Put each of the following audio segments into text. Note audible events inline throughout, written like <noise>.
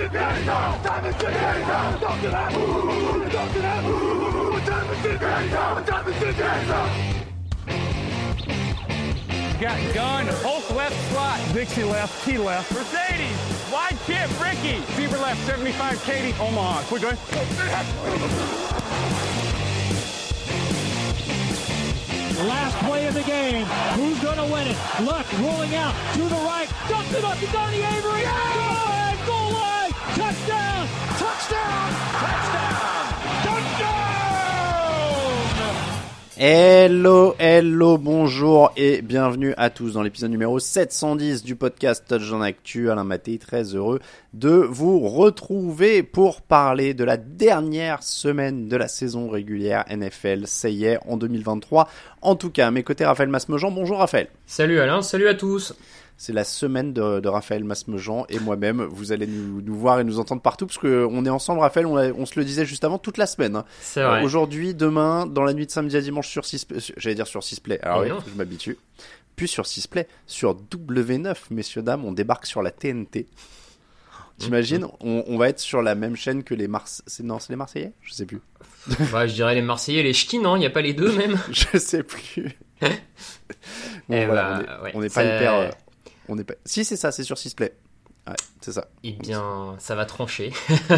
What time is that. Talk to that. What time is now? Time is it? Got gun, Hulk left slot. Dixie left, T left. Mercedes, wide chip, Ricky. Fever left, 75, Katie, Omaha. Quick, going. Last play of the game. Who's going to win it? Luck rolling out to the right. Dumps it up to Donnie Avery. Goal line, goal line. Touchdown. Touchdown. Touchdown. Touchdown. Hello, hello, bonjour et bienvenue à tous dans l'épisode numéro 710 du podcast Touchdown Actu. Alain Maté, très heureux de vous retrouver pour parler de la dernière semaine de la saison régulière NFL. Ça y est, en 2023. En tout cas, à mes côtés, Raphaël Masmejean. Bonjour Raphaël. Salut Alain, salut à tous. C'est la semaine de, de Raphaël Masmejean et moi-même. Vous allez nous, nous voir et nous entendre partout parce que on est ensemble, Raphaël. On, a- on se le disait juste avant toute la semaine. hein. C'est vrai. Euh, Aujourd'hui, demain, dans la nuit de samedi à dimanche sur 6 j'allais dire sur 6 play. Alors Oh oui, je m'habitue. Puis sur 6 play, sur W9, messieurs dames, on débarque sur la TNT. T'imagines, on, on va être sur la même chaîne que les Mars. c'est- Non, c'est les Marseillais? Je sais plus. <laughs> Bah, je dirais les Marseillais, les ch'tis, non Il n'y a pas les deux même? <laughs> Je sais plus. <laughs> Bon, Eh voilà, bah, on est- ouais, n'est pas hyper. On pas. Si c'est ça, c'est sur 6 play. Ouais, c'est ça. Eh bien, ça va trancher. <laughs>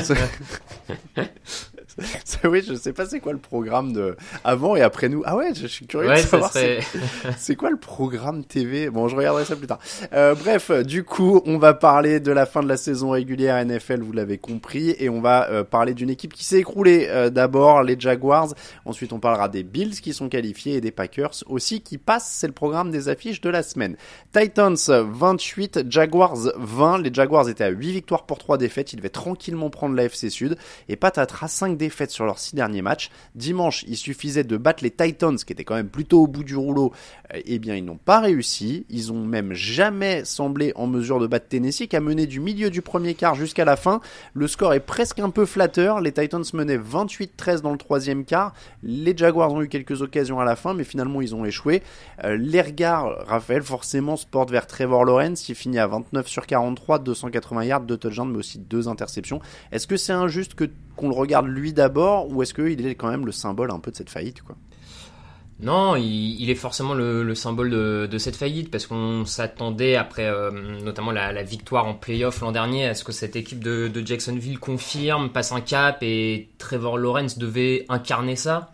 <laughs> <laughs> Oui, je sais pas c'est quoi le programme de avant et après nous. Ah ouais, je, je suis curieux Ouais, de savoir serait. c'est- <laughs> c'est quoi le programme TV. Bon, je regarderai ça plus tard. Euh, bref, du coup, on va parler de la fin de la saison régulière NFL, vous l'avez compris, et on va euh, parler d'une équipe qui s'est écroulée. Euh, D'abord les Jaguars, ensuite on parlera des Bills qui sont qualifiés et des Packers aussi qui passent. C'est le programme des affiches de la semaine. Titans 28, Jaguars 20. Les Jaguars étaient à 8 victoires pour 3 défaites. Ils devaient tranquillement prendre la FC Sud. Et patatras 5 défaites sur leurs 6 derniers matchs. Dimanche, il suffisait de battre les Titans, qui étaient quand même plutôt au bout du rouleau. Eh bien, ils n'ont pas réussi. Ils ont même jamais semblé en mesure de battre Tennessee, qui a mené du milieu du premier quart jusqu'à la fin. Le score est presque un peu flatteur. Les Titans menaient 28-13 dans le troisième quart. Les Jaguars ont eu quelques occasions à la fin, mais finalement, ils ont échoué. Euh, les regards, Raphaël, forcément, se portent vers Trevor Lawrence. Il finit à 29 sur 43, 280 yards, 2 touchdowns, mais aussi 2 interceptions. Est-ce que c'est injuste qu'on le regarde lui d'abord, ou est-ce qu'il est quand même le symbole un peu de cette faillite, quoi Non, il, il est forcément le, le symbole de, de cette faillite parce qu'on s'attendait après euh, notamment la, la victoire en playoff l'an dernier à ce que cette équipe de, de Jacksonville confirme, passe un cap et Trevor Lawrence devait incarner ça.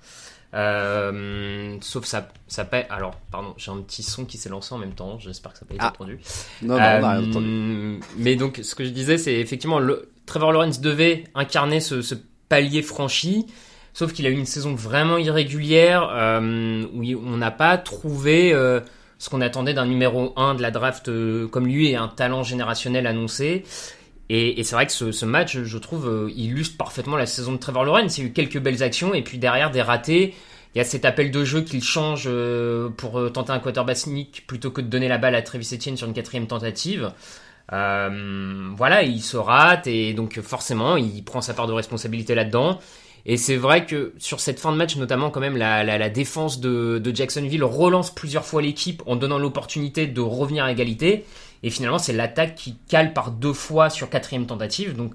Euh, sauf ça, ça pa- Alors, pardon, j'ai un petit son qui s'est lancé en même temps. J'espère que ça n'a pas été Ah. entendu. Non, non, on n'a rien Euh, entendu. Mais donc, ce que je disais, c'est effectivement, le, Trevor Lawrence devait incarner ce, ce palier franchi, sauf qu'il a eu une saison vraiment irrégulière, euh, où on n'a pas trouvé euh, ce qu'on attendait d'un numéro 1 de la draft euh, comme lui et un talent générationnel annoncé. Et, et c'est vrai que ce, ce match, je trouve, euh, illustre parfaitement la saison de Trevor Lawrence. Il y a eu quelques belles actions, et puis derrière, des ratés. Il y a cet appel de jeu qu'il change euh, pour euh, tenter un quarterback sneak plutôt que de donner la balle à Travis Etienne sur une quatrième tentative. Euh, voilà, il se rate et donc forcément il prend sa part de responsabilité là-dedans. Et c'est vrai que sur cette fin de match, notamment quand même la, défense de, de Jacksonville relance plusieurs fois l'équipe en donnant l'opportunité de revenir à égalité. Et finalement c'est l'attaque qui cale par deux fois sur quatrième tentative. Donc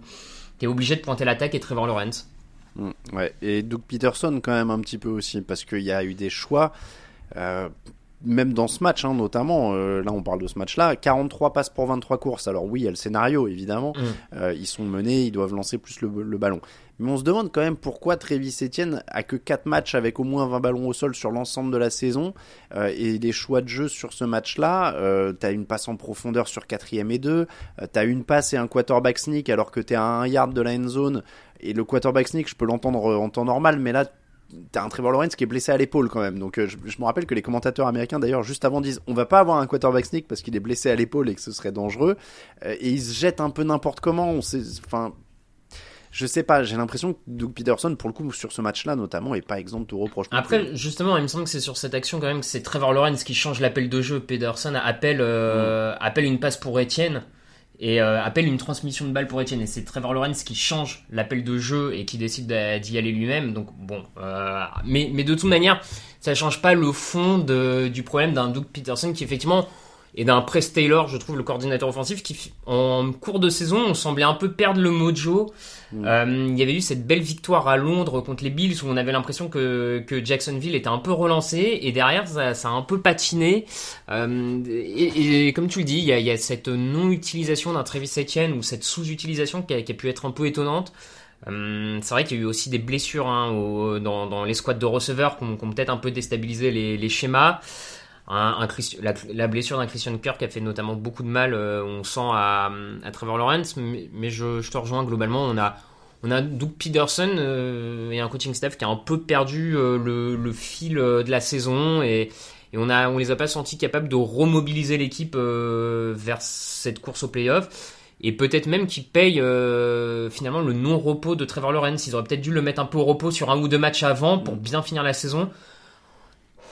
t'es obligé de pointer l'attaque et Trevor Lawrence. Mm, ouais. Et Doug Peterson quand même un petit peu aussi, parce qu'il y a eu des choix. Euh, même dans ce match, hein, notamment, euh, là on parle de ce match-là, 43 passes pour 23 courses. Alors oui, il y a le scénario, évidemment. Mm. Euh, ils sont menés, ils doivent lancer plus le, le, ballon. Mais on se demande quand même pourquoi Travis Etienne a que 4 matchs avec au moins 20 ballons au sol sur l'ensemble de la saison. Euh, et les choix de jeu sur ce match-là, t'as une passe en profondeur sur 4 et 2, euh, t'as une passe et un quarterback sneak alors que t'es à 1 yard de la end zone. Et le quarterback sneak, je peux l'entendre en temps normal, mais là, t'as un Trevor Lawrence qui est blessé à l'épaule quand même. Donc euh, je, je, me rappelle que les commentateurs américains d'ailleurs juste avant disent on va pas avoir un quarterback sneak parce qu'il est blessé à l'épaule et que ce serait dangereux. Euh, et ils se jettent un peu n'importe comment. On sait, enfin, je sais pas. J'ai l'impression que Doug Peterson pour le coup sur ce match-là notamment est pas exempt de reproches. Après justement, il me semble que c'est sur cette action quand même que c'est Trevor Lawrence qui change l'appel de jeu. Peterson appelle euh, mmh. appelle une passe pour Etienne et euh, appelle une transmission de balle pour Etienne. Et c'est Trevor Lawrence qui change l'appel de jeu et qui décide d'y aller lui-même. Donc bon, euh, mais, mais de toute manière, ça change pas le fond du problème d'un Doug Peterson qui effectivement et d'un Press Taylor, je trouve le coordinateur offensif, qui en cours de saison, on semblait un peu perdre le mojo. Mm. Euh, il y avait eu cette belle victoire à Londres contre les Bills où on avait l'impression que, que Jacksonville était un peu relancé et derrière ça, ça a un peu patiné. Euh, et, et, comme tu le dis, il y a, il y a cette non-utilisation d'un Travis Etienne ou cette sous-utilisation qui, qui a, pu être un peu étonnante. Euh, c'est vrai qu'il y a eu aussi des blessures hein, au, dans, dans les squads de receveurs qui ont, qui ont peut-être un peu déstabilisé les, les schémas. La, blessure d'un Christian Kirk a fait notamment beaucoup de mal, euh, on sent à, Trevor Lawrence, mais, je, te rejoins globalement. On a, on Doug Peterson euh, et un coaching staff qui a un peu perdu euh, le, fil de la saison et, on a, les a pas sentis capables de remobiliser l'équipe vers cette course au playoff. Et peut-être même qu'ils payent finalement le non-repos de Trevor Lawrence. Ils auraient peut-être dû le mettre un peu au repos sur un ou deux matchs avant pour bien finir la saison.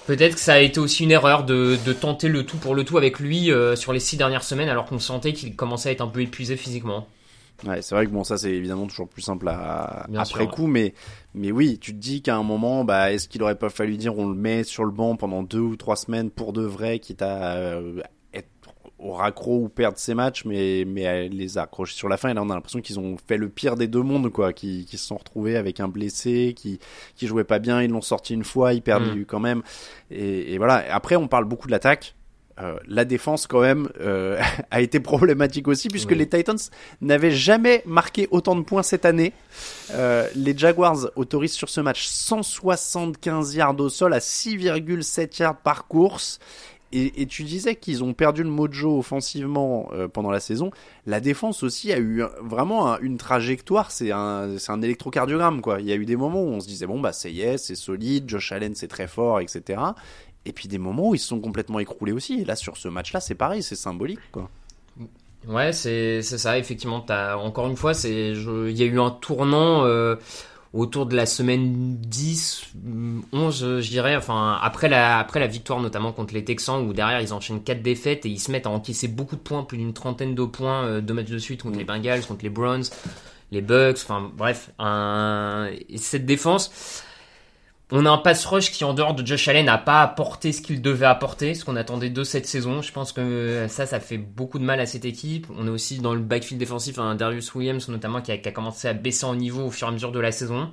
Peut-être que ça a été aussi une erreur de, de, tenter le tout pour le tout avec lui euh, sur les six dernières semaines alors qu'on sentait qu'il commençait à être un peu épuisé physiquement. Ouais, c'est vrai que bon, ça c'est évidemment toujours plus simple à, après sûr, coup, mais mais oui, tu te dis qu'à un moment, bah, est-ce qu'il aurait pas fallu dire on le met sur le banc pendant deux ou trois semaines pour de vrai, quitte à euh, au raccro ou perdre ses matchs, mais mais à les accrocher sur la fin. Et là, on a l'impression qu'ils ont fait le pire des deux mondes, quoi, qui qui se sont retrouvés avec un blessé, qui qui jouait pas bien, ils l'ont sorti une fois, ils perdent mm. quand même. Et, et voilà. Après, on parle beaucoup de l'attaque. Euh, la défense quand même euh, <laughs> a été problématique aussi puisque oui. les Titans n'avaient jamais marqué autant de points cette année. Euh, les Jaguars autorisent sur ce match 175 yards au sol à 6,7 yards par course. Et, et, tu disais qu'ils ont perdu le mojo offensivement euh, pendant la saison. La défense aussi a eu vraiment un, une trajectoire. C'est un, c'est un électrocardiogramme quoi. Il y a eu des moments où on se disait bon bah c'est yes, c'est solide, Josh Allen c'est très fort, etc. Et puis des moments où ils se sont complètement écroulés aussi. Et là sur ce match-là, c'est pareil, c'est symbolique quoi. Ouais, c'est c'est ça effectivement. T'as encore une fois, il y a eu un tournant. Euh autour de la semaine 10, 11, je dirais, enfin après la après la victoire notamment contre les Texans où derrière ils enchaînent quatre défaites et ils se mettent à encaisser beaucoup de points, plus d'une trentaine de points, euh, deux matchs de suite contre les Bengals, contre les Browns, les Bucks, enfin bref, un... cette défense. On a un pass rush qui, en dehors de Josh Allen, n'a pas apporté ce qu'il devait apporter, ce qu'on attendait de cette saison. Je pense que ça, ça fait beaucoup de mal à cette équipe. On est aussi dans le backfield défensif, un Darius Williams notamment, qui a, commencé à baisser en niveau au fur et à mesure de la saison.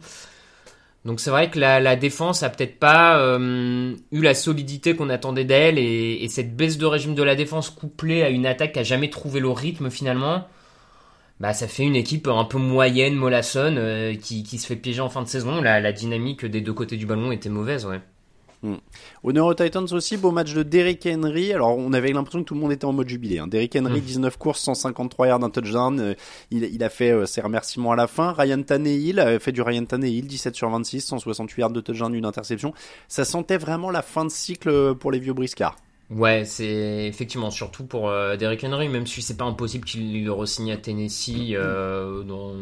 Donc c'est vrai que la, défense a peut-être pas euh, eu la solidité qu'on attendait d'elle, et, et, cette baisse de régime de la défense couplée à une attaque qui a jamais trouvé le rythme finalement, bah ça fait une équipe un peu moyenne, mollassonne, euh, qui, qui, se fait piéger en fin de saison. La, la, dynamique des deux côtés du ballon était mauvaise, ouais. Mmh. Honneur aux Titans aussi, beau match de Derrick Henry. Alors on avait l'impression que tout le monde était en mode jubilé. Hein. Derrick Henry, mmh. 19 courses, 153 yards, un touchdown. Euh, il, il, a fait euh, ses remerciements à la fin. Ryan Tannehill a fait du Ryan Tannehill, 17 sur 26, 168 yards de touchdown, une interception. Ça sentait vraiment la fin de cycle pour les vieux briscards. Ouais, c'est effectivement surtout pour euh, Derrick Henry, même si c'est pas impossible qu'il le re-signe à Tennessee euh, dans,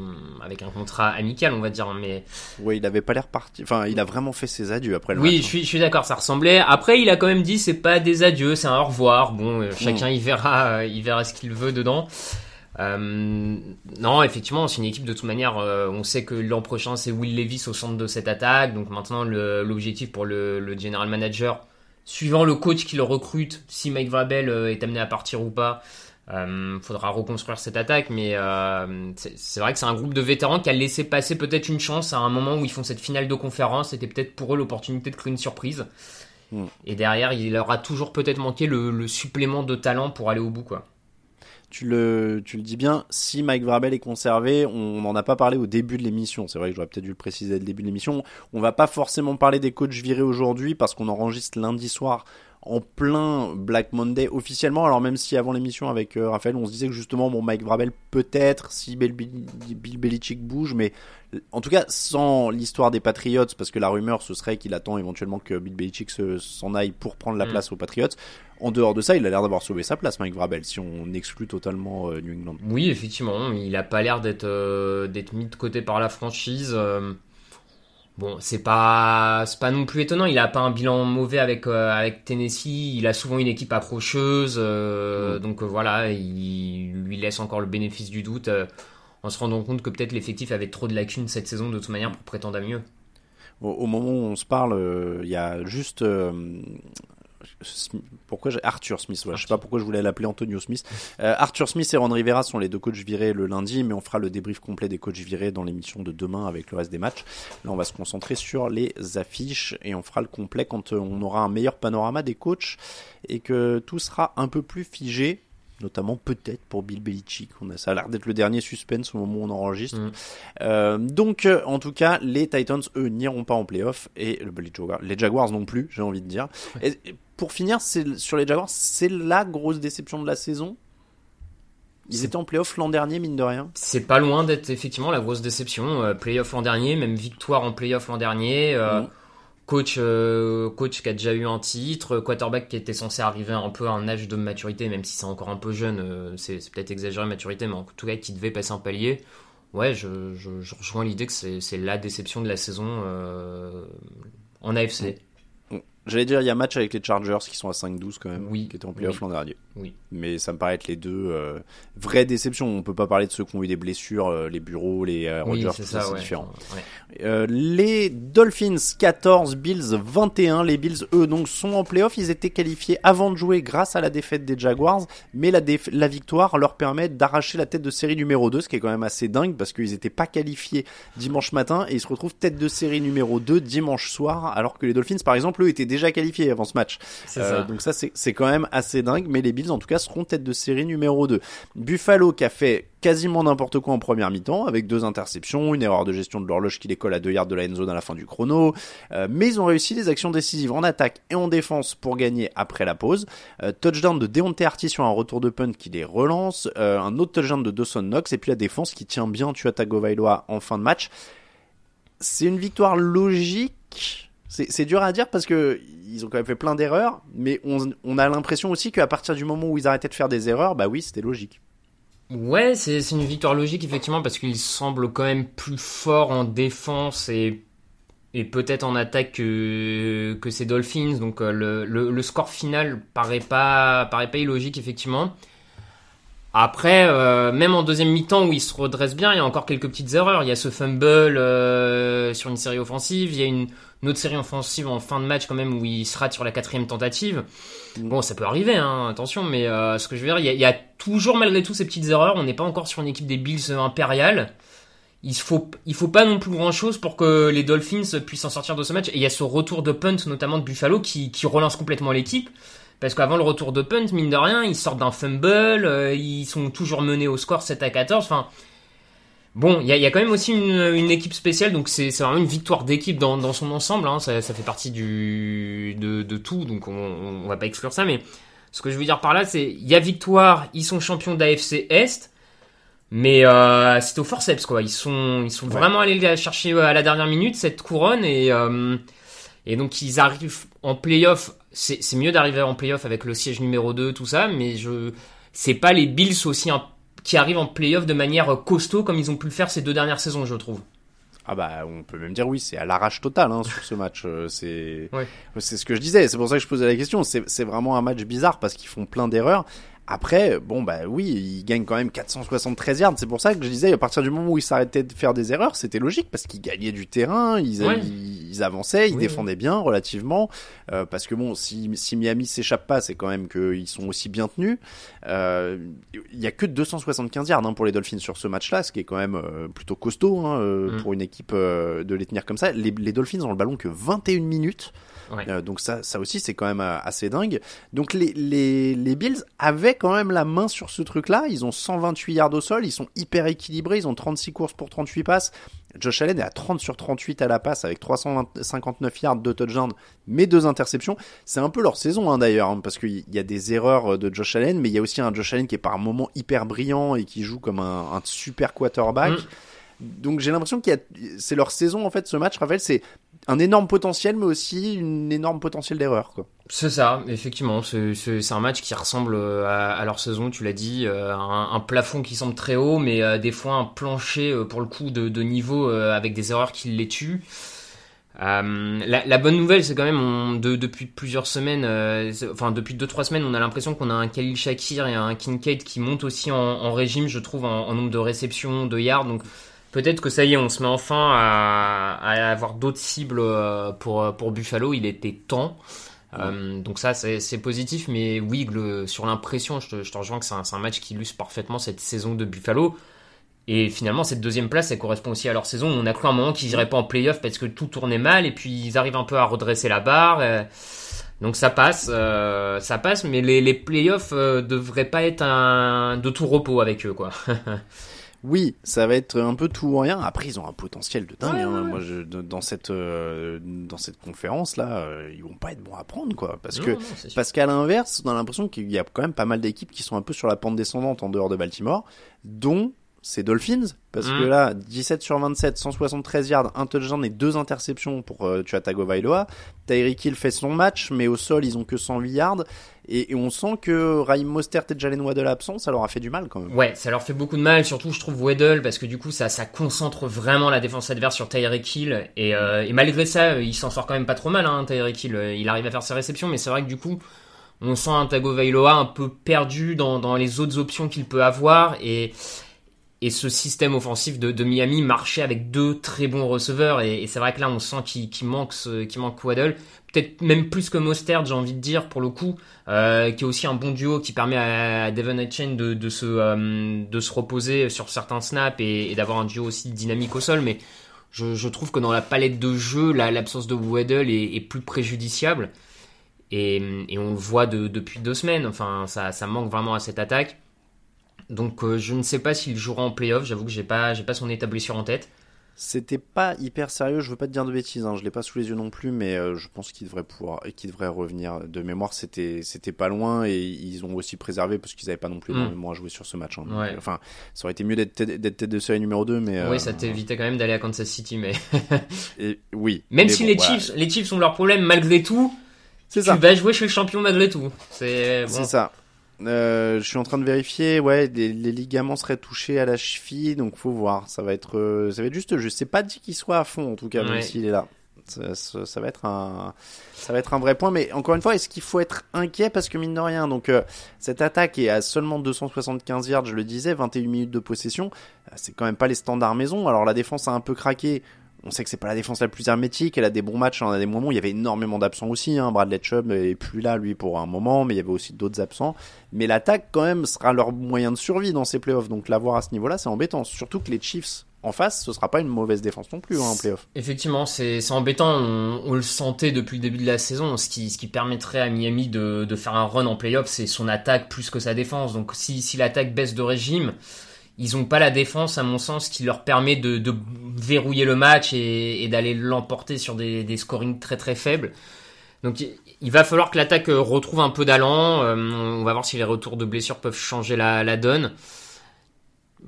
avec un contrat amical, on va dire. Mais ouais, il avait pas l'air parti. Enfin, il a vraiment fait ses adieux après le Oui, match, je suis, je suis d'accord, ça ressemblait. Après, il a quand même dit c'est pas des adieux, c'est un au revoir. Bon, euh, chacun mm. il verra, euh, il verra ce qu'il veut dedans. Euh, non, effectivement, c'est une équipe de toute manière. Euh, on sait que l'an prochain c'est Will Levis au centre de cette attaque, donc maintenant l'objectif pour le, le general manager suivant le coach qui le recrute, si Mike Vrabel euh, est amené à partir ou pas, Euh, faudra reconstruire cette attaque, mais euh, c'est vrai que c'est un groupe de vétérans qui a laissé passer peut-être une chance à un moment où ils font cette finale de conférence. C'était peut-être pour eux l'opportunité de créer une surprise. Mm. Et derrière, il leur a toujours peut-être manqué le, le, supplément de talent pour aller au bout, quoi. Tu le, dis bien, si Mike Vrabel est conservé, on n'en a pas parlé au début de l'émission. C'est vrai que j'aurais peut-être dû le préciser dès début de l'émission. On va pas forcément parler des coachs virés aujourd'hui parce qu'on enregistre lundi soir en plein Black Monday officiellement. Alors même si avant l'émission avec euh, Raphaël, on se disait que justement, mon Mike Vrabel peut-être si Bill, Bill Belichick bouge, mais en tout cas sans l'histoire des Patriots, parce que la rumeur ce serait qu'il attend éventuellement que Bill Belichick s'en aille pour prendre la mm. place aux Patriots. En dehors de ça, il a l'air d'avoir sauvé sa place, Mike Vrabel, si on exclut totalement euh, New England. Oui, effectivement, il a pas l'air d'être euh, d'être mis de côté par la franchise. Bon, c'est pas c'est pas non plus étonnant. Il a pas un bilan mauvais avec euh, avec Tennessee. Il a souvent une équipe accrocheuse, euh, donc euh, voilà, il lui laisse encore le bénéfice du doute en se rendant compte que peut-être l'effectif avait trop de lacunes cette saison de toute manière pour prétendre à mieux. Au, moment où on se parle, il y a juste pourquoi j'ai Arthur Smith voilà, je sais pas pourquoi je voulais l'appeler Antonio Smith. Euh, Arthur Smith et Ron Rivera sont les deux coachs virés le lundi mais on fera le débrief complet des coachs virés dans l'émission de demain avec le reste des matchs. Là on va se concentrer sur les affiches et on fera le complet quand euh, on aura un meilleur panorama des coachs et que tout sera un peu plus figé notamment peut-être pour Bill Belichick. On a, ça a l'air d'être le dernier suspense au moment où on enregistre. Mm. Euh, donc, euh, en tout cas, les Titans, eux, n'iront pas en playoff et les Jaguars, les Jaguars non plus, j'ai envie de dire. Et, pour finir, sur les Jaguars, c'est la grosse déception de la saison. Ils étaient en playoff l'an dernier, mine de rien. C'est pas loin d'être effectivement la grosse déception. Euh, playoff l'an dernier, même victoire en playoff l'an dernier. Euh, mm coach euh, coach qui a déjà eu un titre, quarterback qui était censé arriver un peu à un âge de maturité, même si c'est encore un peu jeune, euh, c'est, peut-être exagéré maturité, mais en tout cas qui devait passer un palier. Ouais, je, je, rejoins l'idée que c'est, la déception de la saison euh, en AFC. J'allais dire, il y a match avec les Chargers qui sont à 5-12 quand même, oui, qui étaient en playoff l'an dernier. Oui. Mais ça me paraît être les deux euh, vraies déceptions. On peut pas parler de ceux qui ont eu des blessures, euh, les bureaux, les euh, Rogers, c'est, ça, c'est différent. Euh, les Dolphins 14, Bills 21. Les Bills, eux, donc, sont en playoff. Ils étaient qualifiés avant de jouer grâce à la défaite des Jaguars, mais la, la victoire leur permet d'arracher la tête de série numéro 2, ce qui est quand même assez dingue parce qu'ils étaient pas qualifiés dimanche matin et ils se retrouvent tête de série numéro 2 dimanche soir, alors que les Dolphins, par exemple, eux, étaient déjà déjà qualifié avant ce match. Euh, donc ça, c'est quand même assez dingue. Mais les Bills, en tout cas, seront tête de série numéro 2. Buffalo qui a fait quasiment n'importe quoi en première mi-temps, avec deux interceptions, une erreur de gestion de l'horloge qui les colle à deux yards de la end zone à la fin du chrono. Euh, mais ils ont réussi des actions décisives en attaque et en défense pour gagner après la pause. Euh, touchdown de Deontay Artie sur un retour de punt qui les relance. un autre touchdown de Dawson Knox. Et puis la défense qui tient bien Tua Tagovailoa en fin de match. C'est une victoire logique c'est dur à dire parce que ils ont quand même fait plein d'erreurs, mais on, a l'impression aussi qu'à partir du moment où ils arrêtaient de faire des erreurs, bah oui, c'était logique. Ouais, c'est une victoire logique effectivement parce qu'ils semblent quand même plus forts en défense et, peut-être en attaque que, ces Dolphins. Donc euh, le, le, score final paraît pas, paraît pas illogique effectivement. Après, euh, même en deuxième mi-temps où ils se redressent bien, il y a encore quelques petites erreurs. Il y a ce fumble euh, sur une série offensive, il y a une une autre série offensive en fin de match quand même où il se rate sur la quatrième tentative. Bon, ça peut arriver, hein, attention, mais euh, ce que je veux dire, il y, a, toujours malgré tout ces petites erreurs. On n'est pas encore sur une équipe des Bills impériales. Il faut, il faut pas non plus grand chose pour que les Dolphins puissent en sortir de ce match. Et il y a ce retour de punt, notamment de Buffalo, qui, qui relance complètement l'équipe. Parce qu'avant le retour de punt, mine de rien, ils sortent d'un fumble, euh, ils sont toujours menés au score 7 à 14. Enfin, Bon, il y a, y a, quand même aussi une, une équipe spéciale, donc c'est vraiment une victoire d'équipe dans, dans, son ensemble. Hein, ça, ça, fait partie du, de, de tout, donc on, on, va pas exclure ça. Mais ce que je veux dire par là, c'est il y a victoire, ils sont champions d'AFC Est, mais euh, c'était au forceps quoi. Ils sont, ils sont vraiment allés la chercher euh, à la dernière minute cette couronne et euh, et donc ils arrivent en playoff. C'est mieux d'arriver en playoff avec le siège numéro 2, tout ça, mais je c'est pas les Bills aussi un qui arrivent en playoff de manière costaud comme ils ont pu le faire ces deux dernières saisons, je trouve. Ah bah on peut même dire oui, c'est à l'arrache total hein, sur ce match. Euh, c'est c'est ce que je disais. C'est pour ça que je posais la question. C'est vraiment un match bizarre parce qu'ils font plein d'erreurs. Après, bon bah oui, il gagne quand même 473 yards. C'est pour ça que je disais, à partir du moment où il s'arrêtait de faire des erreurs, c'était logique parce qu'il gagnait du terrain, ils, Ouais. ils, ils avançaient, ils Oui, défendaient bien relativement. Euh, parce que bon, si, si Miami s'échappe pas, c'est quand même qu'ils sont aussi bien tenus. Euh, Il y a que 275 yards hein, pour les Dolphins sur ce match-là, ce qui est quand même euh, plutôt costaud hein, euh, Mm. pour une équipe euh, de les tenir comme ça. Les, les Dolphins ont le ballon que 21 minutes. Ouais. Euh, donc ça, ça aussi c'est quand même euh, assez dingue. Donc les, les, les Bills avaient quand même la main sur ce truc-là. Ils ont 128 yards au sol, ils sont hyper équilibrés, ils ont 36 courses pour 38 passes. Josh Allen est à 30 sur 38 à la passe avec 359 yards, deux touchdowns, mais deux interceptions. C'est un peu leur saison hein, d'ailleurs, hein, parce qu'il y a des erreurs euh, de Josh Allen, mais il y a aussi un Josh Allen qui est par moments hyper brillant et qui joue comme un, un super quarterback. Mm. Donc j'ai l'impression qu'il y a, c'est leur saison en fait. Ce match, Raphaël, c'est un énorme potentiel, mais aussi une énorme potentiel d'erreur. Quoi. C'est ça, effectivement. C'est un match qui ressemble euh, à, à leur saison, tu l'as dit. euh, un, un plafond qui semble très haut, mais euh, des fois un plancher, pour le coup, de, de niveau avec des erreurs qui les tuent. Euh, la, la bonne nouvelle, c'est quand même, on, de- depuis plusieurs semaines, euh, enfin depuis 2-3 semaines, on a l'impression qu'on a un Khalil Shakir et un Kincaid qui montent aussi en, en régime, je trouve, en, en nombre de réceptions, de yards. Donc peut-être que ça y est, on se met enfin à, à avoir d'autres cibles euh, pour, pour Buffalo. Il était temps. Euh, donc ça c'est positif. Mais oui le- sur l'impression je te, je te rejoins que c'est un, match qui illustre parfaitement cette saison de Buffalo. Et finalement cette deuxième place elle correspond aussi à leur saison. On a cru un moment qu'ils iraient pas en playoff parce que tout tournait mal et puis ils arrivent un peu à redresser la barre. Euh, donc ça passe euh, ça passe. Mais les, les playoffs euh, devraient pas être un, de tout repos avec eux quoi <laughs> Oui, ça va être un peu tout ou rien. Après, ils ont un potentiel de dingue. Ouais, hein. ouais. Moi, je, dans cette euh, dans cette conférence là, euh, ils vont pas être bons à prendre quoi. Parce que Non, parce qu'à l'inverse, on a l'impression qu'il y a quand même pas mal d'équipes qui sont un peu sur la pente descendante en dehors de Baltimore, dont ces Dolphins. Parce Mm. que là, 17 sur 27, 173 yards, un touchdown et deux interceptions pour euh, Tua Tagovailoa. Tyreek Hill fait son match, mais au sol, ils ont que 108 yards. Et, et on sent que Raheem Mostert et Jalen Waddle absents, ça leur a fait du mal quand même. Ouais, ça leur fait beaucoup de mal, surtout je trouve Weddle, parce que du coup ça, ça concentre vraiment la défense adverse sur Tyreek Hill, et, euh, et malgré ça, euh, il s'en sort quand même pas trop mal, hein, Tyreek Hill, Euh, il arrive à faire ses réceptions, mais c'est vrai que du coup, on sent un Tagovailoa un peu perdu dans, dans les autres options qu'il peut avoir, et, et ce système offensif de, Miami marchait avec deux très bons receveurs, et, c'est vrai que là on sent qu'il manque, ce- manque Waddle, peut-être même plus que Mostert, j'ai envie de dire, pour le coup, euh, qui est aussi un bon duo qui permet à Devon Etchen de, se, euh, de se reposer sur certains snaps et, d'avoir un duo aussi dynamique au sol. Mais je, trouve que dans la palette de jeu, la- l'absence de Weddle est, plus préjudiciable. Et, on le voit de- depuis deux semaines. Enfin, ça manque vraiment à cette attaque. Donc euh, je ne sais pas s'il jouera en playoff. J'avoue que j'ai pas, j'ai pas son état blessure en tête. C'était pas hyper sérieux, je veux pas te dire de bêtises, hein, je l'ai pas sous les yeux non plus, mais euh, je pense qu'il devrait pouvoir, qu'il devrait revenir de mémoire. C'était, c'était pas loin et ils ont aussi préservé parce qu'ils avaient pas non plus Mm. énormément à jouer sur ce match. hein. Donc, Ouais. Enfin, ça aurait été mieux d'être, tête- de série numéro 2 mais. euh, Oui, ça t'évitait quand même d'aller à Kansas City, mais <laughs> et- oui. même Mais si bon, les. Chiefs, les Chiefs ont leurs problèmes malgré tout. c'est Tu ça. vas jouer chez le champion malgré tout. C'est bon. C'est ça. Euh, je suis en train de vérifier, ouais, les, les ligaments seraient touchés à la cheville, donc faut voir. Ça va être, euh, ça va être juste, je sais pas dit qu'il soit à fond en tout cas, même s'il est là. Ça, ça- ça va être un, ça va être un vrai point. Mais encore une fois, est-ce qu'il faut être inquiet? Parce que mine de rien, donc euh, cette attaque est à seulement 275 yards, je le disais, 21 minutes de possession, c'est quand même pas les standards maison. Alors la défense a un peu craqué. On sait que c'est pas la défense la plus hermétique, elle a des bons matchs, elle en a des moments, il y avait énormément d'absents aussi, hein. Bradley Chubb est plus là lui pour un moment, mais il y avait aussi d'autres absents. Mais l'attaque quand même sera leur moyen de survie dans ces playoffs, donc l'avoir à ce niveau-là c'est embêtant, surtout que les Chiefs en face, ce sera pas une mauvaise défense non plus hein, en playoff. Effectivement, c'est c'est embêtant. On, on le sentait depuis le début de la saison. Ce qui, ce qui permettrait à Miami de, de faire un run en playoff, c'est son attaque plus que sa défense. Donc si, si l'attaque baisse de régime, ils ont pas la défense, à mon sens, qui leur permet de, verrouiller le match et, d'aller l'emporter sur des, scorings très très faibles. Donc il- va falloir que l'attaque euh, retrouve un peu d'allant. Euh, on va voir si les retours de blessures peuvent changer la, donne.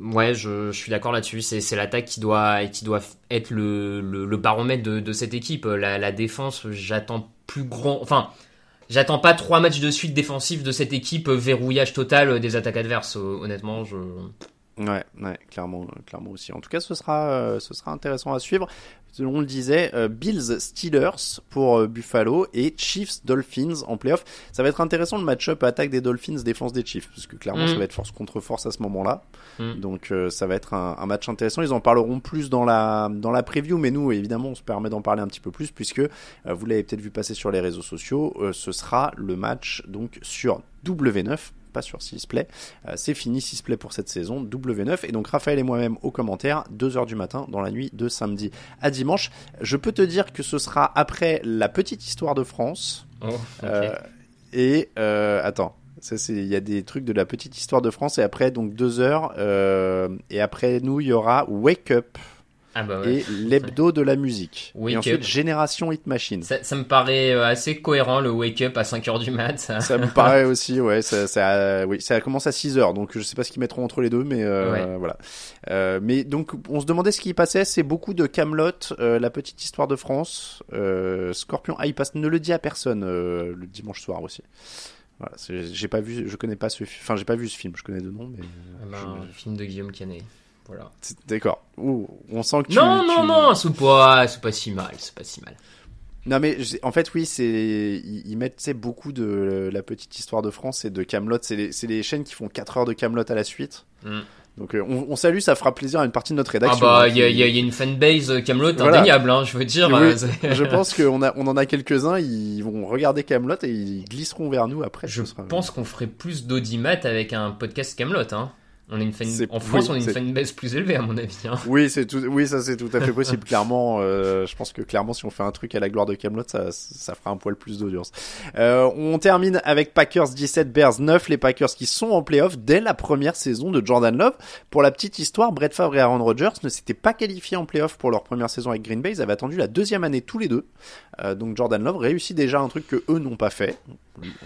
Ouais, je, suis d'accord là-dessus. C'est, l'attaque qui doit, qui doit être le, baromètre de, cette équipe. La, la défense, j'attends plus grand. Enfin, j'attends pas trois matchs de suite défensifs de cette équipe. euh, Verrouillage total des attaques adverses. Honnêtement, je. Ouais, ouais, clairement, euh, clairement aussi. En tout cas, ce sera, euh, ce sera intéressant à suivre. On le disait, euh, Bills Steelers pour euh, Buffalo et Chiefs Dolphins en playoff. Ça va être intéressant le match-up attaque des Dolphins, défense des Chiefs, parce que clairement, Mm. ça va être force contre force à ce moment-là. Mm. Donc, euh, ça va être un, un match intéressant. Ils en parleront plus dans la dans la preview, mais nous, évidemment, on se permet d'en parler un petit peu plus puisque euh, vous l'avez peut-être vu passer sur les réseaux sociaux. euh, ce sera le match donc sur W9 pas sur Sisplay. Euh, c'est fini Sisplay pour cette saison, W9. Et donc Raphaël et moi-même au commentaire, 2h du matin dans la nuit de samedi à dimanche. Je peux te dire que ce sera après la petite histoire de France. Oh. Euh, et euh, attends, il y a des trucs de la petite histoire de France et après donc deux heures euh, et après nous il y aura Wake Up ah bah ouais. et l'hebdo de la musique Wake et ensuite Up. Génération Hit Machine. Ça, ça me paraît euh, assez cohérent le wake up à 5h du mat. Ça. <laughs> Ça me paraît aussi, ouais, ça, ça, oui, ça commence à 6 heures, donc je sais pas ce qu'ils mettront entre les deux, mais euh, Ouais. voilà. Euh, mais donc, on se demandait ce qui y passait, c'est beaucoup de Camelot, euh, la petite histoire de France, euh, Scorpion, ah, il passe, ne le dit à personne euh, le dimanche soir aussi. Voilà, j'ai pas vu, je connais pas ce, fi- enfin, j'ai pas vu ce film, je connais deux noms, mais Ah bah, un film de Guillaume Canet. Voilà. d'accord. On sent que tu, non, non, tu- non, c'est pas, c'est pas si mal, c'est pas si mal. Non mais en fait oui c'est ils, mettent beaucoup de euh, la petite histoire de France et de Camelot c'est les, les chaînes qui font 4 heures de Camelot à la suite Mm. donc euh, on, on salue ça fera plaisir à une partie de notre Ah rédaction bah, hein, il y, a- y y une fanbase Camelot Voilà. indéniable, hein, je veux dire. Oui, euh, <laughs> je pense qu'on a on en a quelques uns ils vont regarder Camelot et ils glisseront vers nous après Je pense qu'on ferait plus d'audimat avec un podcast Camelot. Hein. On est une fan... En France, oui, on est une fanbase plus élevée, à mon avis. Hein. Oui, c'est tout. Oui, ça c'est tout à fait possible. <laughs> clairement, euh, je pense que clairement, si on fait un truc à la gloire de Camelot, ça, ça fera un poil plus d'audience. Euh, on termine avec Packers 17, Bears 9. Les Packers qui sont en playoff dès la première saison de Jordan Love. Pour la petite histoire, Brett Favre et Aaron Rodgers ne s'étaient pas qualifiés en playoff pour leur première saison avec Green Bay. Ils avaient attendu la deuxième année tous les deux. Euh, donc Jordan Love réussit déjà un truc que eux n'ont pas fait.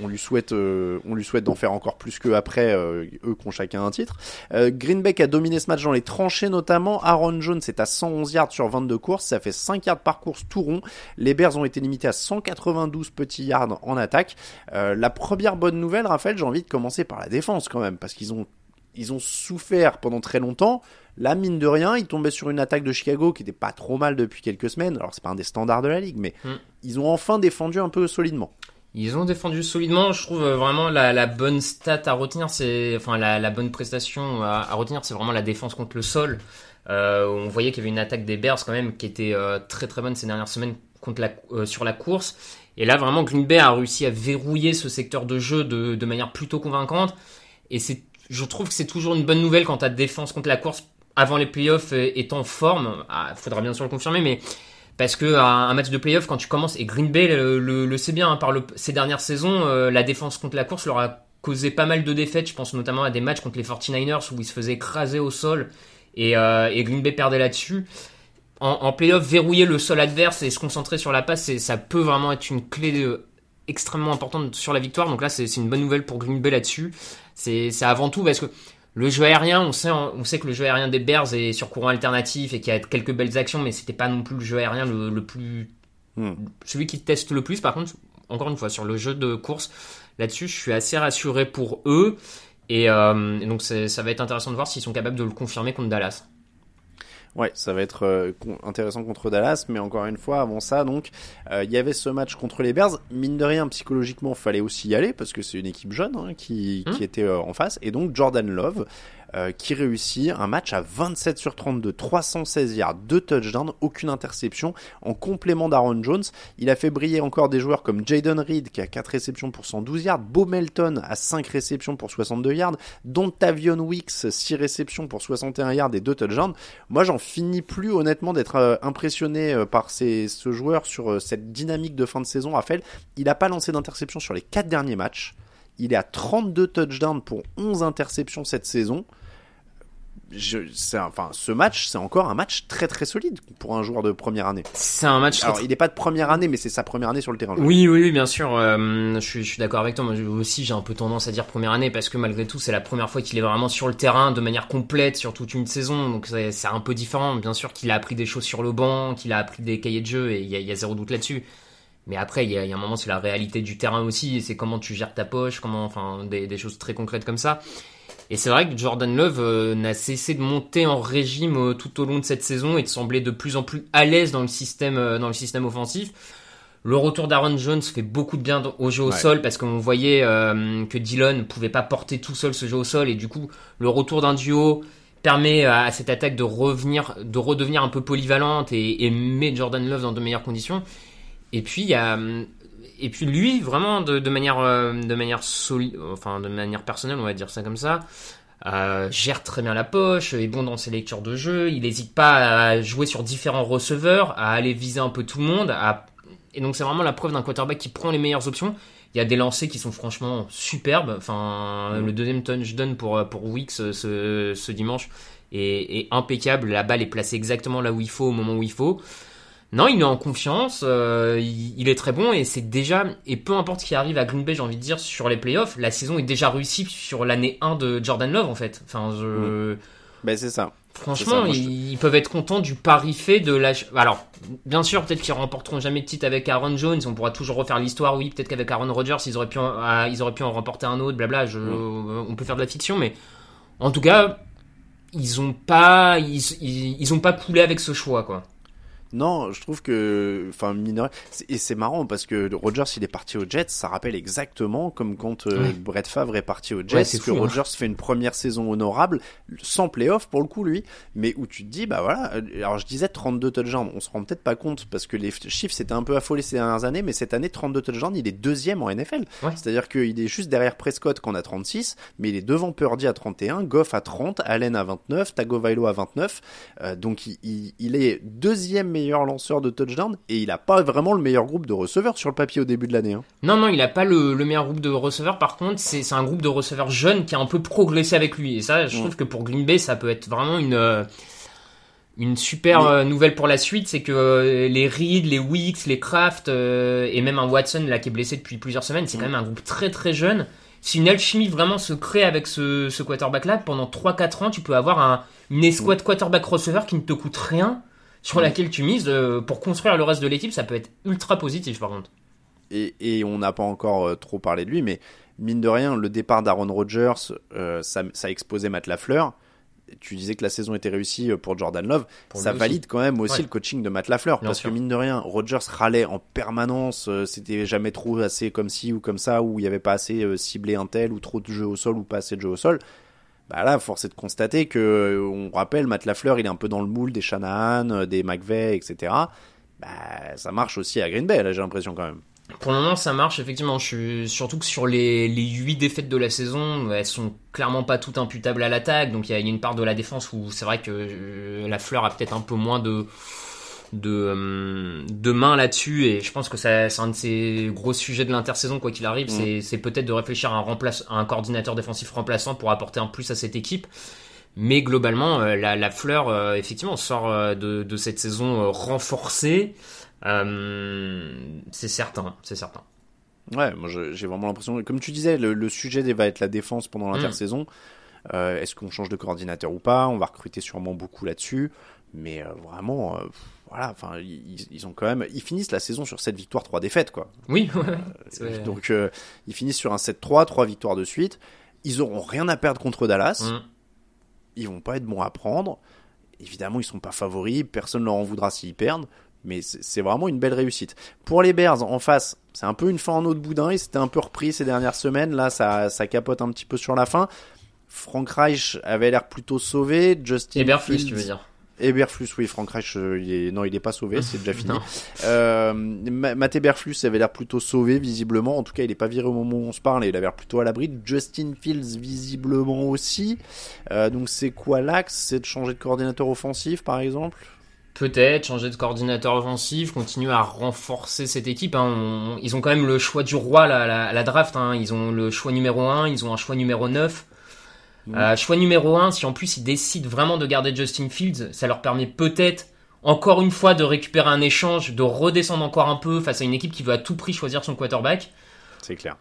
On lui souhaite, euh, on lui souhaite d'en faire encore plus que après euh, eux qui ont chacun un titre. Euh, Green Bay qui a dominé ce match dans les tranchées notamment. Aaron Jones est à 111 yards sur 22 courses, ça fait 5 yards par course tout rond. Les Bears ont été limités à 192 petits yards en attaque. Euh, la première bonne nouvelle, Raphaël, j'ai envie de commencer par la défense quand même, parce qu'ils ont ils ont souffert pendant très longtemps. Là, mine de rien, ils tombaient sur une attaque de Chicago qui était pas trop mal depuis quelques semaines. Alors, c'est pas un des standards de la ligue, mais Mm. ils ont enfin défendu un peu solidement. Ils ont défendu solidement. Je trouve euh, vraiment la, la bonne stat à retenir, c'est enfin la, la bonne prestation à, retenir, c'est vraiment la défense contre le sol. Euh, on voyait qu'il y avait une attaque des Bears quand même qui était euh, très très bonne ces dernières semaines contre la, euh, sur la course. Et là, vraiment, Green Bay a réussi à verrouiller ce secteur de jeu de, de manière plutôt convaincante. Et c'est, je trouve que c'est toujours une bonne nouvelle quand ta défense contre la course avant les playoffs est en forme. Ah, faudra bien sûr le confirmer, mais parce que un match de playoff, quand tu commences, et Green Bay le, sait bien, hein, par ces dernières saisons, euh, la défense contre la course leur a causé pas mal de défaites. Je pense notamment à des matchs contre les 49ers où ils se faisaient écraser au sol et, euh, et Green Bay perdait là-dessus. En, en playoff, verrouiller le sol adverse et se concentrer sur la passe, ça peut vraiment être une clé extrêmement importante sur la victoire. Donc là, c'est une bonne nouvelle pour Green Bay là-dessus. C'est avant tout parce que le jeu aérien, on sait, on sait que le jeu aérien des Bears est sur courant alternatif et qu'il y a quelques belles actions, mais c'était pas non plus le jeu aérien le, le plus. Hmm. Celui qui teste le plus. Par contre, encore une fois, sur le jeu de course, là-dessus, je suis assez rassuré pour eux. Et, euh, et donc, ça va être intéressant de voir s'ils sont capables de le confirmer contre Dallas. Ouais, ça va être euh, intéressant contre Dallas, mais encore une fois, avant ça, donc, euh, il y avait ce match contre les Bears. Mine de rien, psychologiquement, fallait aussi y aller parce que c'est une équipe jeune hein, qui, Hmm. qui était euh, en face. Et donc Jordan Love, euh, qui réussit un match à 27 sur 32, 316 yards, 2 touchdowns, aucune interception, en complément d'Aaron Jones. Il a fait briller encore des joueurs comme Jaden Reed qui a 4 réceptions pour 112 yards, Bo Melton à 5 réceptions pour 62 yards, dont Tavion Wicks 6 réceptions pour 61 yards et 2 touchdowns. Moi, j'en finis plus honnêtement d'être euh, impressionné euh, par ces, ce joueur sur euh, cette dynamique de fin de saison. Raphaël, il n'a pas lancé d'interception sur les 4 derniers matchs. Il est à 32 touchdowns pour 11 interceptions cette saison. Je, enfin, ce match, c'est encore un match très très solide pour un joueur de première année. C'est un match. Alors, il n'est pas de première année, mais c'est sa première année sur le terrain. Oui, oui, oui, bien sûr. euh, je suis, je suis d'accord avec toi. Moi aussi, j'ai un peu tendance à dire première année parce que malgré tout, c'est la première fois qu'il est vraiment sur le terrain de manière complète sur toute une saison. Donc c'est c'est un peu différent. Bien sûr qu'il a appris des choses sur le banc, qu'il a appris des cahiers de jeu et il y y a zéro doute là-dessus. Mais après, il y, y a un moment, c'est la réalité du terrain aussi. et C'est comment tu gères ta poche, comment, enfin, des, des choses très concrètes comme ça. Et c'est vrai que Jordan Love euh, n'a cessé de monter en régime euh, tout au long de cette saison et de sembler de plus en plus à l'aise dans le système, euh, dans le système offensif. Le retour d'Aaron Jones fait beaucoup de bien au jeu au Ouais. sol parce qu'on voyait que Dillon ne pouvait pas porter tout seul ce jeu au sol et du coup le retour d'un duo permet à, cette attaque de revenir, de redevenir un peu polyvalente et, et met Jordan Love dans de meilleures conditions. Et puis il y a hum, et puis lui vraiment de, de manière euh, de manière solide, enfin de manière personnelle on va dire ça comme ça. euh, gère très bien la poche, est bon dans ses lectures de jeu, il n'hésite pas à jouer sur différents receveurs, à aller viser un peu tout le monde, à... et donc c'est vraiment la preuve d'un quarterback qui prend les meilleures options. Il y a des lancers qui sont franchement superbes. Enfin, le deuxième touchdown pour pour Wicks euh, ce, ce dimanche est, est impeccable. La balle est placée exactement là où il faut au moment où il faut. Non, il est en confiance, euh, il, il est très bon et c'est déjà et peu importe ce qui arrive à Green Bay, j'ai envie de dire sur les playoffs, la saison est déjà réussie sur l'année 1 de Jordan Love en fait. Enfin, je... Ben c'est ça. Franchement, ça, je- ils, peuvent être contents du pari fait de la. Alors, bien sûr, peut-être qu'ils remporteront jamais de titre avec Aaron Jones. On pourra toujours refaire l'histoire. Oui, peut-être qu'avec Aaron Rodgers, ils auraient pu, en, ah, ils auraient pu en remporter un autre. Blabla. Je, On peut faire de la fiction, mais en tout cas, ils ont pas, ils, ils, ils ont pas coulé avec ce choix, quoi. Non, je trouve que, enfin, mineur, et c'est marrant parce que Rogers il est parti aux Jets, ça rappelle exactement comme quand euh, Ouais. Brett Favre est parti aux Jets, Ouais, c'est que fou, hein. Rogers fait une première saison honorable, sans playoff pour le coup lui, mais où tu te dis, bah voilà, euh, alors je disais 32 touchdowns, on se rend peut-être pas compte parce que les chiffres s'étaient un peu affolés ces dernières années, mais cette année 32 touchdowns, il est deuxième en NFL, Ouais. c'est-à-dire qu'il est juste derrière Prescott qu'on a 36, mais il est devant Purdy à 31, Goff à 30, Allen à 29, Tagovailoa à 29, euh, donc il, il- il est deuxième meilleur lanceur de touchdown et il a pas vraiment le meilleur groupe de receveurs sur le papier au début de l'année. hein. Non, non, il a pas le, le meilleur groupe de receveurs. Par contre, c'est un groupe de receveurs jeunes qui a un peu progressé avec lui. Et ça, je trouve que pour Green Bay, ça peut être vraiment une euh, une super euh, nouvelle pour la suite. C'est que euh, les Reed, les Weeks, les Kraft euh, et même un Watson là qui est blessé depuis plusieurs semaines, c'est quand même un groupe très très jeune. Si une alchimie vraiment se crée avec ce, ce quarterback là, pendant 3-4 ans, tu peux avoir un, une escouade quarterback receveur qui ne te coûte rien. Sur laquelle tu mises euh, pour construire le reste de l'équipe, ça peut être ultra positif par contre. Et, et on n'a pas encore euh, trop parlé de lui, mais mine de rien, le départ d'Aaron Rodgers, euh, ça, ça a exposé Matt Lafleur. Tu disais que la saison était réussie pour Jordan Love. Pour ça aussi. valide quand même aussi Ouais. le coaching de Matt Lafleur. Bien parce sûr. que mine de rien, Rodgers râlait en permanence. euh, C'était jamais trop assez comme ci ou comme ça, ou il n'y avait pas assez euh, ciblé un tel, ou trop de jeux au sol, ou pas assez de jeux au sol. Bah là, force est de constater que, euh, on rappelle, Matt Lafleur, il est un peu dans le moule des Shanahan, euh, des McVeigh, etc. Bah, ça marche aussi à Green Bay, là, j'ai l'impression quand même. Pour le moment, ça marche, effectivement. Je suis... Surtout que sur les, les 8 défaites de la saison, elles sont clairement pas toutes imputables à l'attaque. Donc il y, a une part de la défense où c'est vrai que euh, la fleur a peut-être un peu moins de, de, euh, de main là-dessus. Et je pense que c'est un de ces gros sujets de l'intersaison, quoi qu'il arrive. C'est- C'est peut-être de réfléchir à un, remplace... à un coordinateur défensif remplaçant pour apporter un plus à cette équipe. Mais globalement, euh, la, la fleur, euh, effectivement, sort de, de cette saison euh, renforcée. Euh, c'est certain, c'est certain. Ouais, moi j'ai vraiment l'impression, comme tu disais, le, le sujet va être la défense pendant Mm. l'intersaison. Est-ce qu'on change de coordinateur ou pas? On va recruter sûrement beaucoup là-dessus, mais vraiment, voilà, enfin, ils, ils ont quand même, ils finissent la saison sur 7 victoires, 3 défaites, quoi. Oui, ouais. C'est- Donc euh, ils finissent sur un 7-3, 3 victoires de suite. Ils auront rien à perdre contre Dallas. Mm. Ils vont pas être bons à prendre. Évidemment, ils sont pas favoris. Personne leur en voudra s'ils perdent. Mais c'est vraiment une belle réussite. Pour les Bears, en face, c'est un peu une fin en eau de boudin. Ils s'étaient un peu repris ces dernières semaines. Là, ça, ça capote un petit peu sur la fin. Frank Reich avait l'air plutôt sauvé. Justin Eberflus, tu veux dire. Eberflus, oui, Frank Reich, euh, il est... non, il est pas sauvé, c'est déjà <laughs> fini. Euh, Ma- Matt Eberflus avait l'air plutôt sauvé, visiblement. En tout cas, il est pas viré au moment où on se parle et il a l'air plutôt à l'abri. Justin Fields, visiblement aussi. Euh, donc, c'est quoi l'axe? C'est de changer de coordinateur offensif, par exemple? Peut-être changer de coordinateur offensif, continuer à renforcer cette équipe. hein. On- ils ont quand même le choix du roi là, à la, à la draft. hein. Ils ont le choix numéro 1, ils ont un choix numéro 9. Euh, choix numéro 1, si en plus ils décident vraiment de garder Justin Fields, ça leur permet peut-être encore une fois de récupérer un échange, de redescendre encore un peu face à une équipe qui veut à tout prix choisir son quarterback. C'est clair.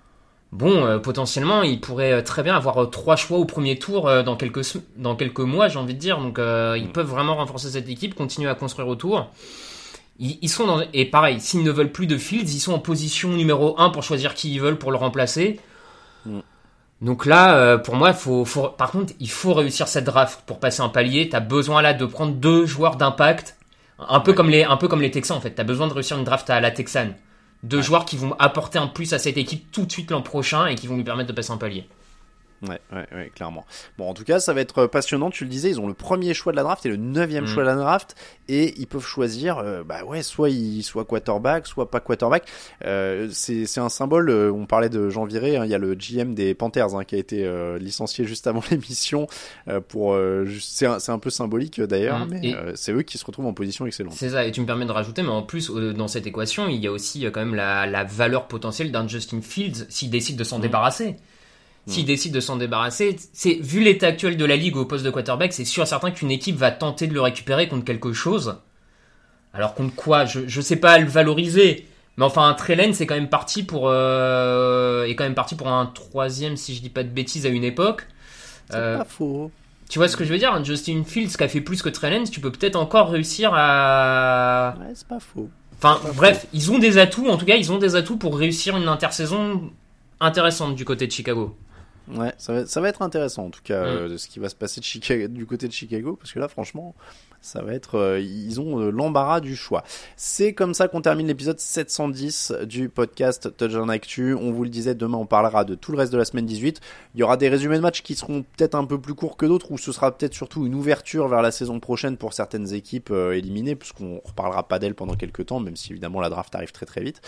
Bon, euh, potentiellement, ils pourraient euh, très bien avoir trois choix au premier tour euh, dans quelques dans quelques mois, j'ai envie de dire. Donc, euh, ils peuvent vraiment renforcer cette équipe, continuer à construire autour. Ils, ils sont dans et pareil, s'ils ne veulent plus de Fields, ils sont en position numéro 1 pour choisir qui ils veulent pour le remplacer. Mm. Donc là, euh, pour moi, faut, faut, par contre, il faut réussir cette draft pour passer un palier. T'as besoin là de prendre deux joueurs d'impact, un peu comme les, un peu comme les Texans en fait. T'as besoin de réussir une draft à la Texane, deux joueurs qui vont apporter un plus à cette équipe tout de suite l'an prochain et qui vont lui permettre de passer un palier. Ouais, ouais, ouais, clairement. Bon, en tout cas, ça va être passionnant. Tu le disais, ils ont le premier choix de la draft et le neuvième Mm. choix de la draft, et ils peuvent choisir, euh, bah ouais, soit il soit quarterback, soit pas quarterback. Euh, c'est c'est un symbole. euh, on parlait de Jean Viré. hein, Il y a le GM des Panthers hein, qui a été euh, licencié juste avant <laughs> l'émission euh, pour. euh, c'est un, c'est un peu symbolique euh, d'ailleurs, Mm. mais euh, c'est eux qui se retrouvent en position excellente. C'est ça, et tu me permets de rajouter, mais en plus, euh, dans cette équation, il y a aussi euh, quand même la, la valeur potentielle d'un Justin Fields s'il décide de s'en débarrasser. S'il décide de s'en débarrasser, c'est vu l'état actuel de la ligue au poste de quarterback, c'est sûr et certain qu'une équipe va tenter de le récupérer contre quelque chose. Alors contre quoi? Je, je sais pas le valoriser, mais enfin un Trellen c'est quand même parti pour euh, est quand même parti pour un troisième si je dis pas de bêtises à une époque. C'est Euh, pas faux. tu vois ce que je veux dire? Un Justin Fields qui a fait plus que Trellens, tu peux peut-être encore réussir à Ouais, c'est pas faux. Enfin, bref, ils ont des atouts, en tout cas, ils ont des atouts pour réussir une intersaison intéressante du côté de Chicago. Ouais, ça va, ça va être intéressant en tout cas Mm. euh, de ce qui va se passer de Chicago, du côté de Chicago parce que là franchement ça va être euh, ils ont euh, l'embarras du choix. C'est comme ça qu'on termine l'épisode 710 du podcast Touchdown Actu. On vous le disait demain on parlera de tout le reste de la semaine 18. Il y aura des résumés de matchs qui seront peut-être un peu plus courts que d'autres ou ce sera peut-être surtout une ouverture vers la saison prochaine pour certaines équipes euh, éliminées puisqu'on reparlera pas d'elles pendant quelques temps même si évidemment la draft arrive très très vite.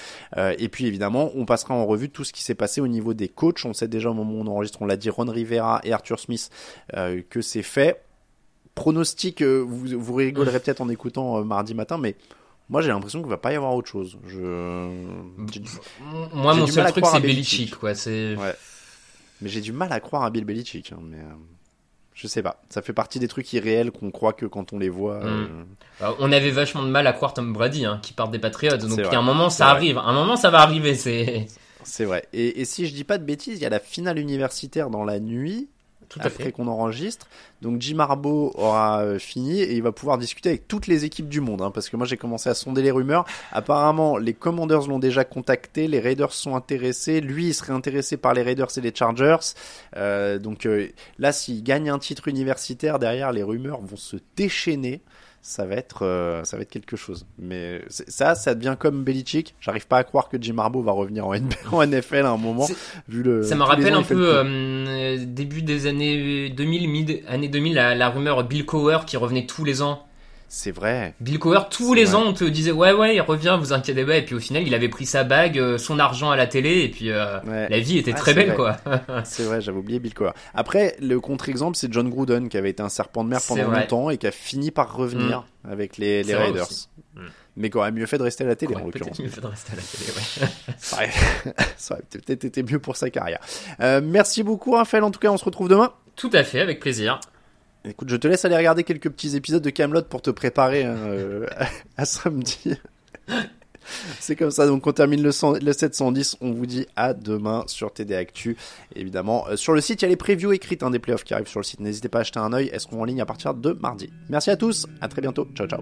Et puis évidemment, on passera en revue tout ce qui s'est passé au niveau des coachs. On sait déjà au moment où on enregistre, on l'a dit, Ron Rivera et Arthur Smith, que c'est fait. Pronostic, euh, vous, vous rigolerez peut-être en écoutant euh, mardi matin, mais moi j'ai l'impression qu'il va pas y avoir autre chose. Je... Moi, mon seul truc, c'est Belichick. Belichick, quoi. C'est. Ouais. Mais j'ai du mal à croire à Bill Belichick. hein, mais euh, je sais pas. Ça fait partie des trucs irréels qu'on croit que quand on les voit. Mm. Alors, on avait vachement de mal à croire Tom Brady, hein, qui part des Patriots. Donc, il y a un moment, ça arrive. Un moment, ça va arriver. C'est. C'est vrai. Et, et si je dis pas de bêtises, il y a la finale universitaire dans la nuit. Tout à après qu'on enregistre. Donc Jim Harbaugh aura euh, fini et il va pouvoir discuter avec toutes les équipes du monde. hein, parce que moi j'ai commencé à sonder les rumeurs. Apparemment les Commanders l'ont déjà contacté, les Raiders sont intéressés. Lui il serait intéressé par les Raiders et les Chargers. Euh, donc euh, là s'il gagne un titre universitaire derrière, les rumeurs vont se déchaîner. Ça va être, euh, ça va être quelque chose. Mais ça, ça devient comme Belichick. J'arrive pas à croire que Jim Harbaugh va revenir en, NBA en NFL à un moment. Vu le, Ça me rappelle un peu euh, début des années 2000, mid années 2000, la, la rumeur Bill Cowher qui revenait tous les ans. C'est vrai. Bill Cowher, tous les vrai. ans, on te disait ouais ouais, il revient, vous inquiétez pas. Et puis au final, il avait pris sa bague, euh, son argent à la télé, et puis euh, Ouais. la vie était Ah, très belle vrai. quoi. <laughs> C'est vrai, j'avais oublié Bill Cowher. Après, le contre-exemple, c'est John Gruden qui avait été un serpent de mer pendant longtemps et qui a fini par revenir avec les, Raiders. Mm. Mais qui aurait mieux fait de rester à la télé en l'occurrence. Mieux fait de rester à la télé. Ouais. <laughs> <laughs> Ça aurait, peut-être été mieux pour sa carrière. Euh, merci beaucoup Raphaël, en tout cas on se retrouve demain. Tout à fait, avec plaisir. Écoute, je te laisse aller regarder quelques petits épisodes de Camelot pour te préparer hein, euh, <laughs> à samedi. <laughs> C'est comme ça, donc on termine le, 100 le 710. On vous dit à demain sur TD Actu. Évidemment, euh, sur le site, il y a les previews écrites hein, des playoffs qui arrivent sur le site. N'hésitez pas à jeter un œil. Elles seront en ligne à partir de mardi. Merci à tous. À très bientôt. Ciao, ciao.